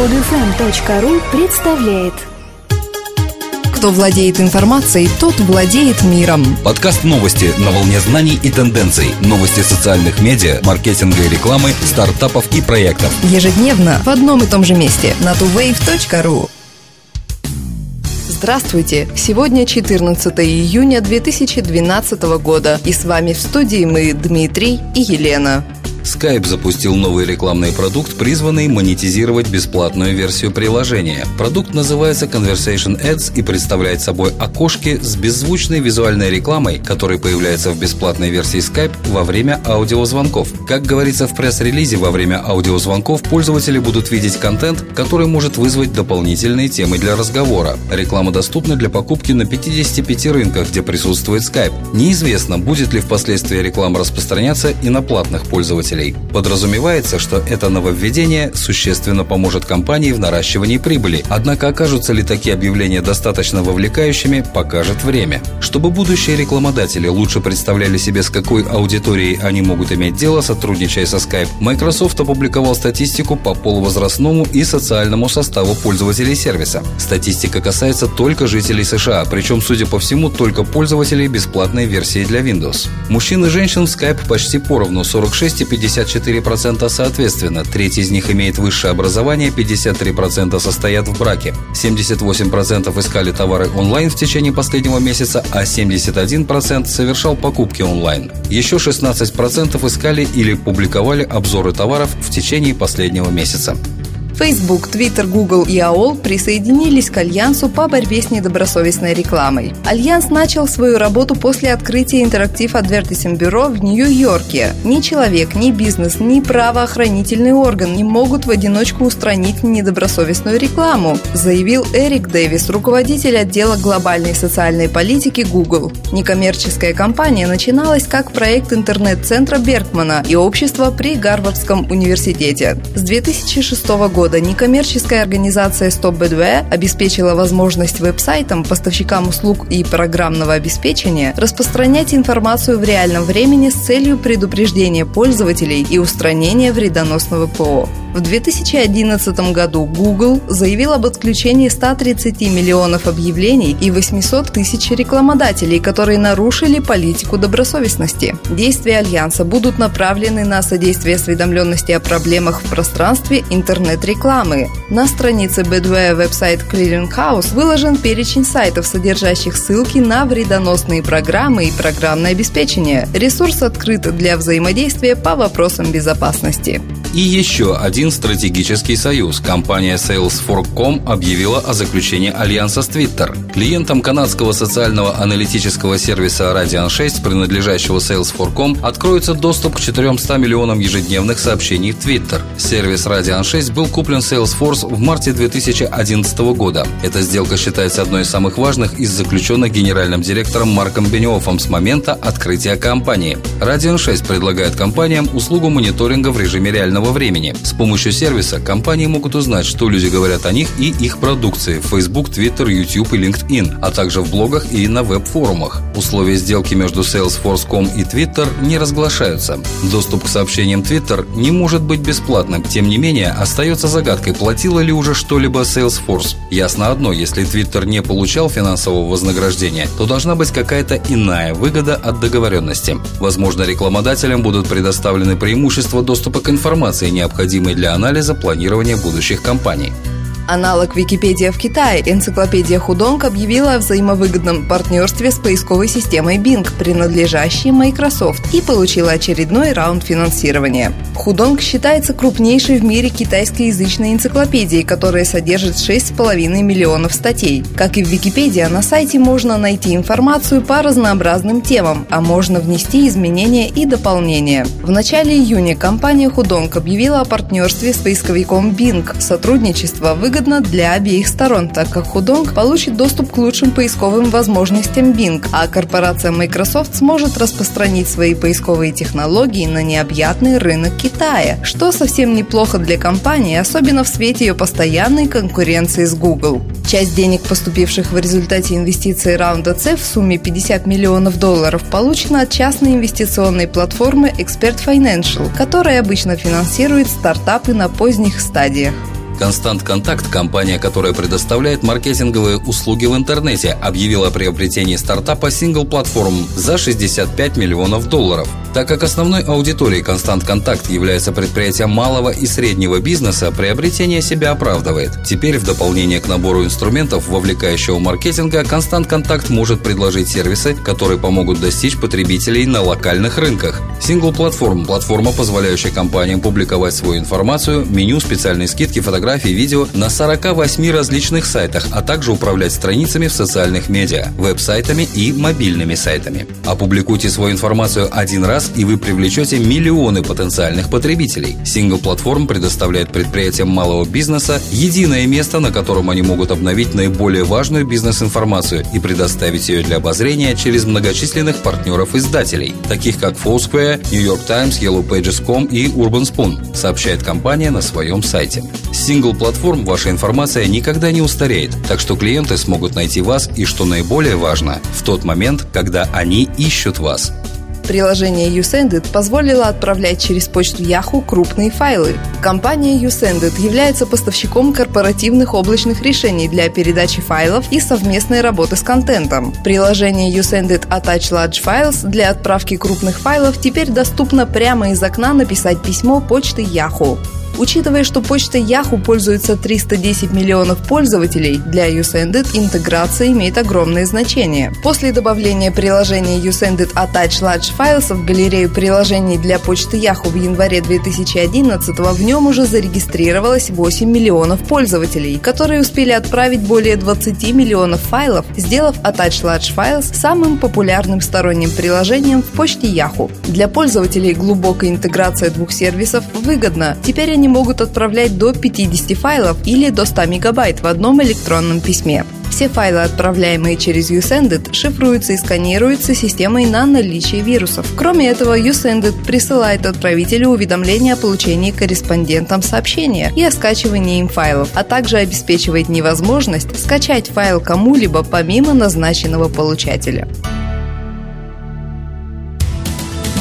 Подфм.ру представляет Кто владеет информацией, тот владеет миром. Подкаст новости на волне знаний и тенденций. Новости социальных медиа, маркетинга и рекламы, стартапов и проектов. Ежедневно в одном и том же месте на tuwave.ru. Здравствуйте! Сегодня 14 июня 2012 года. И с вами в студии мы, Дмитрий и Елена. Skype запустил новый рекламный продукт, призванный монетизировать бесплатную версию приложения. Продукт называется Conversation Ads и представляет собой окошки с беззвучной визуальной рекламой, которые появляются в бесплатной версии Skype во время аудиозвонков. Как говорится в пресс-релизе, во время аудиозвонков пользователи будут видеть контент, который может вызвать дополнительные темы для разговора. Реклама доступна для покупки на 55 рынках, где присутствует Skype. Неизвестно, будет ли впоследствии реклама распространяться и на платных пользователей пользователей. Подразумевается, что это нововведение существенно поможет компании в наращивании прибыли, однако окажутся ли такие объявления достаточно вовлекающими, покажет время. Чтобы будущие рекламодатели лучше представляли себе, с какой аудиторией они могут иметь дело, сотрудничая со Skype, Microsoft опубликовал статистику по полувозрастному и социальному составу пользователей сервиса. Статистика касается только жителей США, причем, судя по всему, только пользователей бесплатной версии для Windows. Мужчин и женщин в Skype почти поровну 46 и 50 54% соответственно. Треть из них имеет высшее образование, 53% состоят в браке. 78% искали товары онлайн в течение последнего месяца, а 71% совершал покупки онлайн. Еще 16% искали или публиковали обзоры товаров в течение последнего месяца. Facebook, Twitter, Google и AOL присоединились к Альянсу по борьбе с недобросовестной рекламой. Альянс начал свою работу после открытия Interactive Advertising Bureau в Нью-Йорке. Ни человек, ни бизнес, ни правоохранительный орган не могут в одиночку устранить недобросовестную рекламу, заявил Эрик Дэвис, руководитель отдела глобальной социальной политики Google. Некоммерческая компания начиналась как проект интернет-центра Беркмана и общества при Гарвардском университете. С 2006 года года некоммерческая организация Stop BadWare обеспечила возможность веб-сайтам, поставщикам услуг и программного обеспечения распространять информацию в реальном времени с целью предупреждения пользователей и устранения вредоносного ПО. В 2011 году Google заявил об отключении 130 миллионов объявлений и 800 тысяч рекламодателей, которые нарушили политику добросовестности. Действия Альянса будут направлены на содействие осведомленности о проблемах в пространстве интернет-рекламы. На странице Bedware веб-сайт Clearing House выложен перечень сайтов, содержащих ссылки на вредоносные программы и программное обеспечение. Ресурс открыт для взаимодействия по вопросам безопасности. И еще один стратегический союз. Компания Salesforce.com объявила о заключении альянса с Twitter. Клиентам канадского социального аналитического сервиса Radian 6, принадлежащего Salesforce.com, откроется доступ к 400 миллионам ежедневных сообщений в Twitter. Сервис Radian 6 был куплен Salesforce в марте 2011 года. Эта сделка считается одной из самых важных из заключенных генеральным директором Марком Бенioffом с момента открытия компании. Radian 6 предлагает компаниям услугу мониторинга в режиме реального реального времени. С помощью сервиса компании могут узнать, что люди говорят о них и их продукции в Facebook, Twitter, YouTube и LinkedIn, а также в блогах и на веб-форумах. Условия сделки между Salesforce.com и Twitter не разглашаются. Доступ к сообщениям Twitter не может быть бесплатным, тем не менее остается загадкой, платила ли уже что-либо Salesforce. Ясно одно, если Twitter не получал финансового вознаграждения, то должна быть какая-то иная выгода от договоренности. Возможно, рекламодателям будут предоставлены преимущества доступа к информации, информации, необходимой для анализа планирования будущих компаний. Аналог Википедия в Китае, энциклопедия Худонг объявила о взаимовыгодном партнерстве с поисковой системой Bing, принадлежащей Microsoft, и получила очередной раунд финансирования. Худонг считается крупнейшей в мире китайскоязычной энциклопедией, которая содержит 6,5 миллионов статей. Как и в Википедии, на сайте можно найти информацию по разнообразным темам, а можно внести изменения и дополнения. В начале июня компания Худонг объявила о партнерстве с поисковиком Bing. Сотрудничество выгодно выгодно для обеих сторон, так как Худонг получит доступ к лучшим поисковым возможностям Bing, а корпорация Microsoft сможет распространить свои поисковые технологии на необъятный рынок Китая, что совсем неплохо для компании, особенно в свете ее постоянной конкуренции с Google. Часть денег, поступивших в результате инвестиций раунда C в сумме 50 миллионов долларов, получена от частной инвестиционной платформы Expert Financial, которая обычно финансирует стартапы на поздних стадиях. Constant Contact, компания, которая предоставляет маркетинговые услуги в интернете, объявила о приобретении стартапа Single Platform за 65 миллионов долларов. Так как основной аудиторией Constant Contact является предприятие малого и среднего бизнеса, приобретение себя оправдывает. Теперь в дополнение к набору инструментов вовлекающего маркетинга, Constant Contact может предложить сервисы, которые помогут достичь потребителей на локальных рынках. Single Platform – платформа, позволяющая компаниям публиковать свою информацию, меню, специальные скидки, фотографии, видео на 48 различных сайтах, а также управлять страницами в социальных медиа, веб-сайтами и мобильными сайтами. Опубликуйте свою информацию один раз, и вы привлечете миллионы потенциальных потребителей. Single Platform предоставляет предприятиям малого бизнеса единое место, на котором они могут обновить наиболее важную бизнес-информацию и предоставить ее для обозрения через многочисленных партнеров-издателей, таких как Foursquare, New York Times, Yellow Pages.com и Urban Spoon, сообщает компания на своем сайте. С сингл-платформ ваша информация никогда не устареет, так что клиенты смогут найти вас и, что наиболее важно, в тот момент, когда они ищут вас. Приложение YouSendIt позволило отправлять через почту Yahoo крупные файлы. Компания YouSendIt является поставщиком корпоративных облачных решений для передачи файлов и совместной работы с контентом. Приложение YouSendIt Attach Large Files для отправки крупных файлов теперь доступно прямо из окна написать письмо почты Yahoo. Учитывая, что почта Yahoo пользуется 310 миллионов пользователей, для YouSendIt интеграция имеет огромное значение. После добавления приложения YouSendIt Attach Large Files в галерею приложений для почты Yahoo в январе 2011 в нем уже зарегистрировалось 8 миллионов пользователей, которые успели отправить более 20 миллионов файлов, сделав Attach Large Files самым популярным сторонним приложением в почте Yahoo. Для пользователей глубокая интеграция двух сервисов выгодна. Теперь они могут отправлять до 50 файлов или до 100 мегабайт в одном электронном письме. Все файлы, отправляемые через YouSendIt, шифруются и сканируются системой на наличие вирусов. Кроме этого, YouSendIt присылает отправителю уведомления о получении корреспондентам сообщения и о скачивании им файлов, а также обеспечивает невозможность скачать файл кому-либо помимо назначенного получателя.